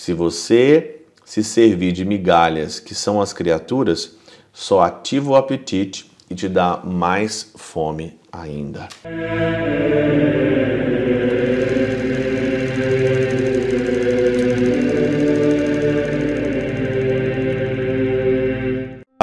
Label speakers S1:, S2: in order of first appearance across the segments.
S1: que se você se servir de migalhas, que são as criaturas, só ativa o apetite e te dá mais fome ainda.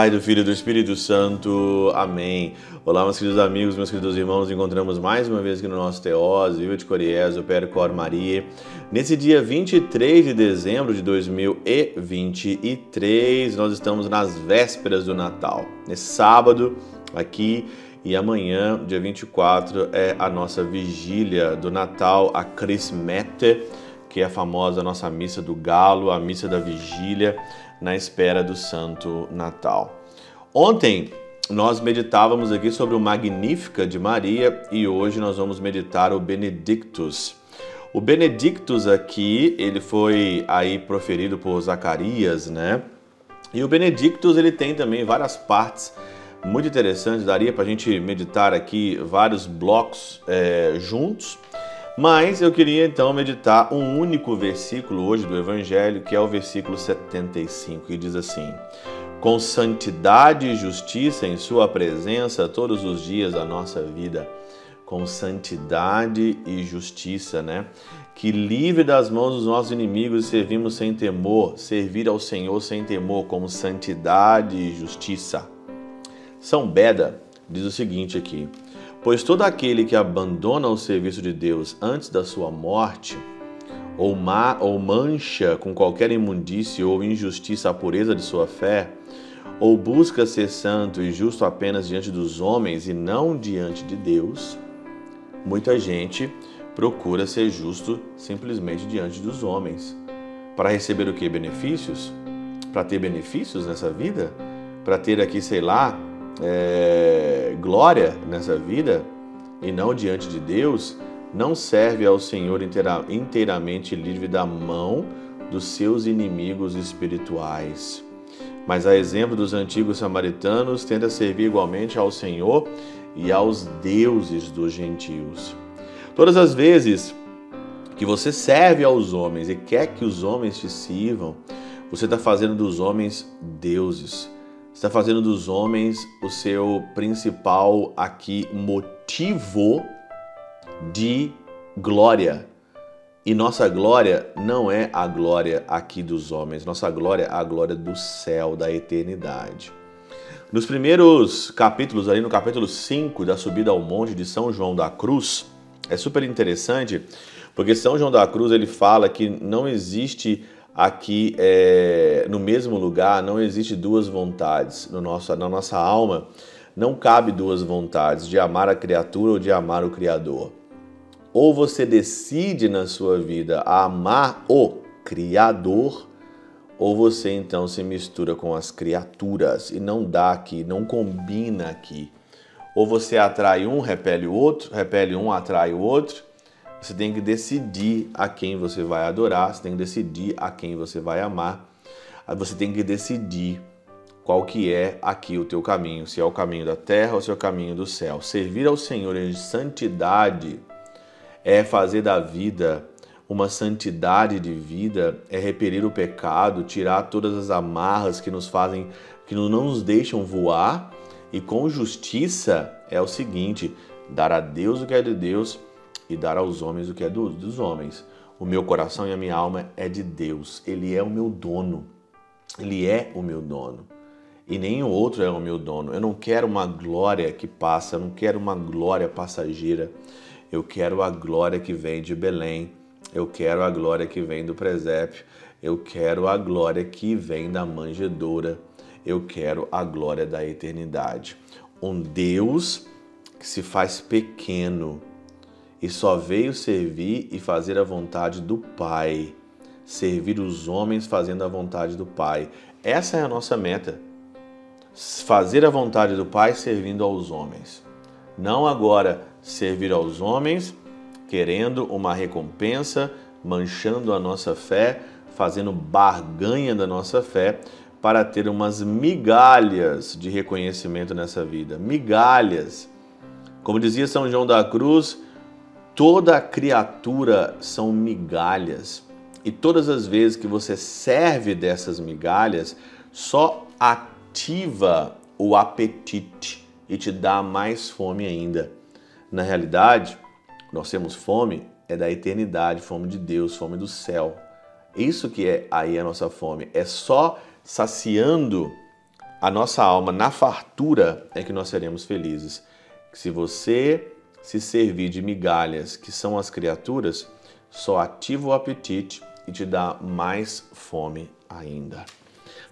S1: Pai do Filho e do Espírito Santo. Amém. Olá, meus queridos amigos, meus queridos irmãos. Nos encontramos mais uma vez aqui no nosso Teós, Viva de Coriés, o Cor Maria. Nesse dia 23 de dezembro de 2023, nós estamos nas vésperas do Natal. Nesse sábado, aqui e amanhã, dia 24, é a nossa vigília do Natal, a Chrismette, que é a famosa nossa missa do galo, a missa da vigília na espera do Santo Natal. Ontem nós meditávamos aqui sobre o Magnífica de Maria e hoje nós vamos meditar o Benedictus. O Benedictus aqui, ele foi aí proferido por Zacarias, né? E o Benedictus ele tem também várias partes muito interessantes, daria para a gente meditar aqui vários blocos é, juntos. Mas eu queria então meditar um único versículo hoje do Evangelho, que é o versículo 75, que diz assim: Com santidade e justiça em Sua presença todos os dias da nossa vida. Com santidade e justiça, né? Que livre das mãos dos nossos inimigos servimos sem temor, servir ao Senhor sem temor, com santidade e justiça. São Beda diz o seguinte aqui: Pois todo aquele que abandona o serviço de Deus antes da sua morte, ou, ma, ou mancha com qualquer imundície ou injustiça a pureza de sua fé, ou busca ser santo e justo apenas diante dos homens e não diante de Deus, muita gente procura ser justo simplesmente diante dos homens. Para receber o que? Benefícios? Para ter benefícios nessa vida? Para ter aqui, sei lá, é, glória nessa vida e não diante de Deus, não serve ao Senhor inteira, inteiramente livre da mão dos seus inimigos espirituais. Mas, a exemplo dos antigos samaritanos, tenta servir igualmente ao Senhor e aos deuses dos gentios. Todas as vezes que você serve aos homens e quer que os homens te sirvam, você está fazendo dos homens deuses está fazendo dos homens o seu principal aqui motivo de glória. E nossa glória não é a glória aqui dos homens, nossa glória é a glória do céu, da eternidade. Nos primeiros capítulos, ali no capítulo 5 da subida ao monte de São João da Cruz, é super interessante, porque São João da Cruz ele fala que não existe aqui é, no mesmo lugar não existe duas vontades no nosso, na nossa alma não cabe duas vontades de amar a criatura ou de amar o Criador. Ou você decide na sua vida amar o Criador, ou você então se mistura com as criaturas e não dá aqui, não combina aqui. Ou você atrai um, repele o outro, repele um, atrai o outro, você tem que decidir a quem você vai adorar, você tem que decidir a quem você vai amar. Você tem que decidir qual que é aqui o teu caminho, se é o caminho da terra ou se é o caminho do céu. Servir ao Senhor em santidade é fazer da vida uma santidade de vida, é repelir o pecado, tirar todas as amarras que nos fazem, que não nos deixam voar. E com justiça é o seguinte: dar a Deus o que é de Deus e dar aos homens o que é dos, dos homens. O meu coração e a minha alma é de Deus. Ele é o meu dono. Ele é o meu dono. E nenhum outro é o meu dono. Eu não quero uma glória que passa, eu não quero uma glória passageira. Eu quero a glória que vem de Belém. Eu quero a glória que vem do presépio. Eu quero a glória que vem da manjedoura. Eu quero a glória da eternidade. Um Deus que se faz pequeno e só veio servir e fazer a vontade do Pai. Servir os homens fazendo a vontade do Pai. Essa é a nossa meta. Fazer a vontade do Pai servindo aos homens. Não agora servir aos homens querendo uma recompensa, manchando a nossa fé, fazendo barganha da nossa fé para ter umas migalhas de reconhecimento nessa vida. Migalhas. Como dizia São João da Cruz, Toda criatura são migalhas E todas as vezes que você serve dessas migalhas, só ativa o apetite e te dá mais fome ainda. Na realidade, nós temos fome é da eternidade, fome de Deus, fome do céu. Isso que é aí a nossa fome. É só saciando a nossa alma na fartura é que nós seremos felizes. Se você se servir de migalhas, que são as criaturas, só ativa o apetite e te dá mais fome ainda.